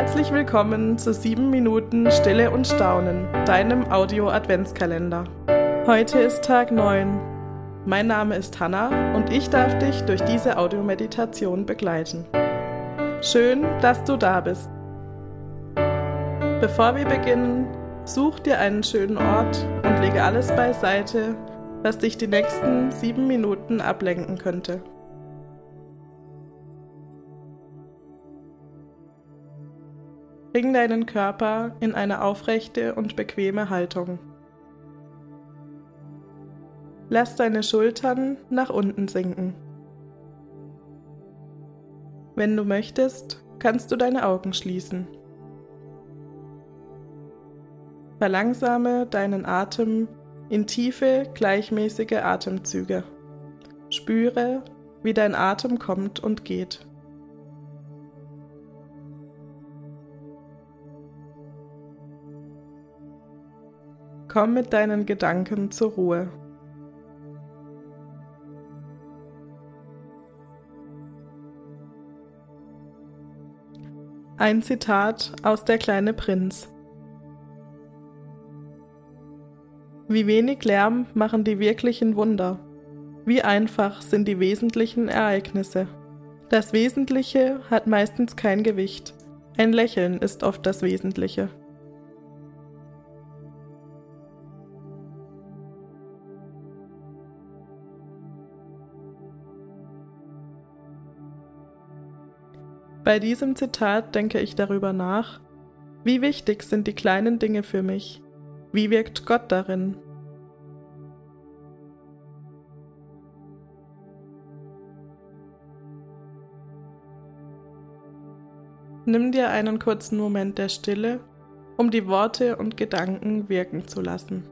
Herzlich willkommen zu 7 Minuten Stille und Staunen, deinem Audio-Adventskalender. Heute ist Tag 9. Mein Name ist Hanna und ich darf dich durch diese Audiomeditation begleiten. Schön, dass du da bist. Bevor wir beginnen, such dir einen schönen Ort und lege alles beiseite, was dich die nächsten sieben Minuten ablenken könnte. Bring deinen Körper in eine aufrechte und bequeme Haltung. Lass deine Schultern nach unten sinken. Wenn du möchtest, kannst du deine Augen schließen. Verlangsame deinen Atem in tiefe, gleichmäßige Atemzüge. Spüre, wie dein Atem kommt und geht. Komm mit deinen Gedanken zur Ruhe. Ein Zitat aus Der kleine Prinz. Wie wenig Lärm machen die wirklichen Wunder. Wie einfach sind die wesentlichen Ereignisse. Das Wesentliche hat meistens kein Gewicht. Ein Lächeln ist oft das Wesentliche. Bei diesem Zitat denke ich darüber nach, wie wichtig sind die kleinen Dinge für mich? Wie wirkt Gott darin? Nimm dir einen kurzen Moment der Stille, um die Worte und Gedanken wirken zu lassen.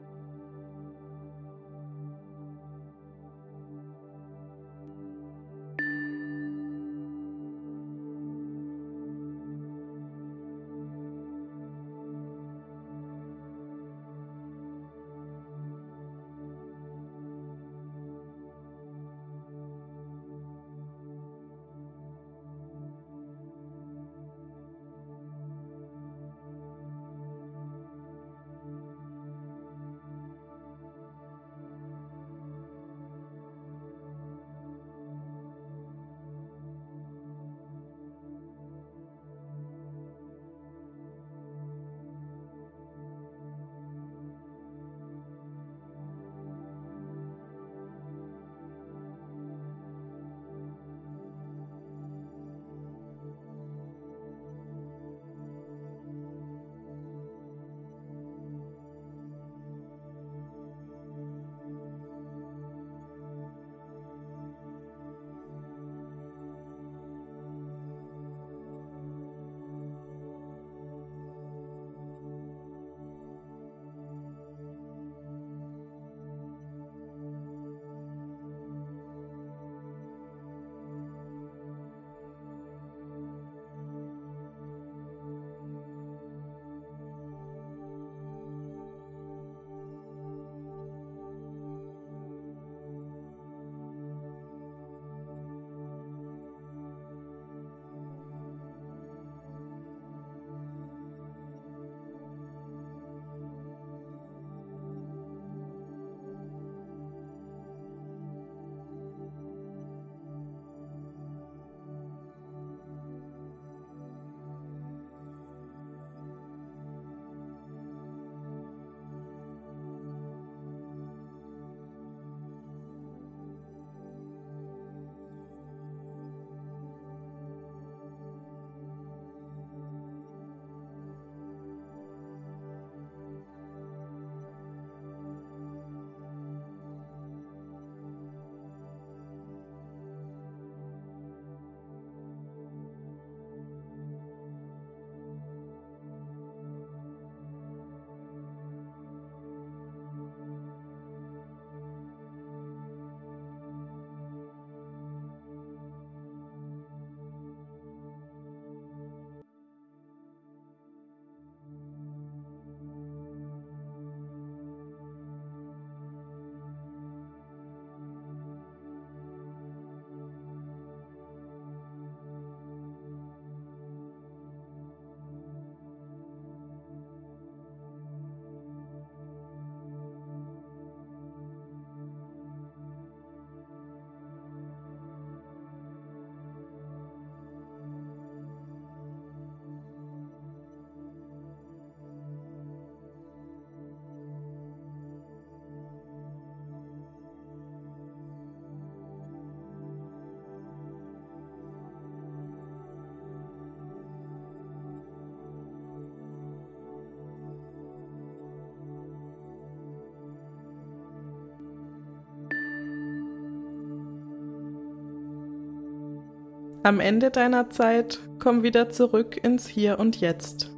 Am Ende deiner Zeit komm wieder zurück ins Hier und Jetzt.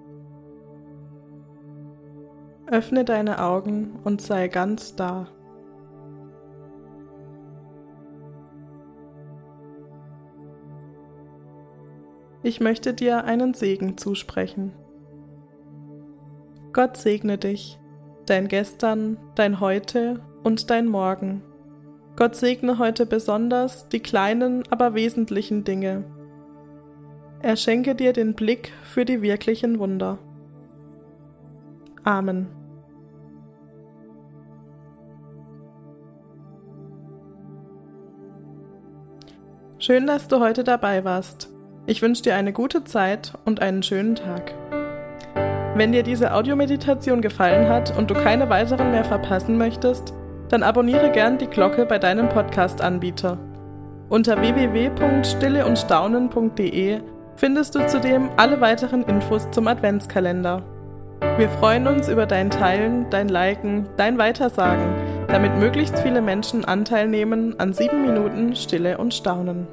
Öffne deine Augen und sei ganz da. Ich möchte dir einen Segen zusprechen. Gott segne dich, dein Gestern, dein Heute und dein Morgen. Gott segne heute besonders die kleinen, aber wesentlichen Dinge. Er schenke dir den Blick für die wirklichen Wunder. Amen. Schön, dass du heute dabei warst. Ich wünsche dir eine gute Zeit und einen schönen Tag. Wenn dir diese Audiomeditation gefallen hat und du keine weiteren mehr verpassen möchtest, dann abonniere gern die Glocke bei deinem Podcast-Anbieter. Unter www.stilleundstaunen.de findest du zudem alle weiteren Infos zum Adventskalender. Wir freuen uns über dein Teilen, dein Liken, dein Weitersagen, damit möglichst viele Menschen Anteil nehmen an sieben Minuten Stille und Staunen.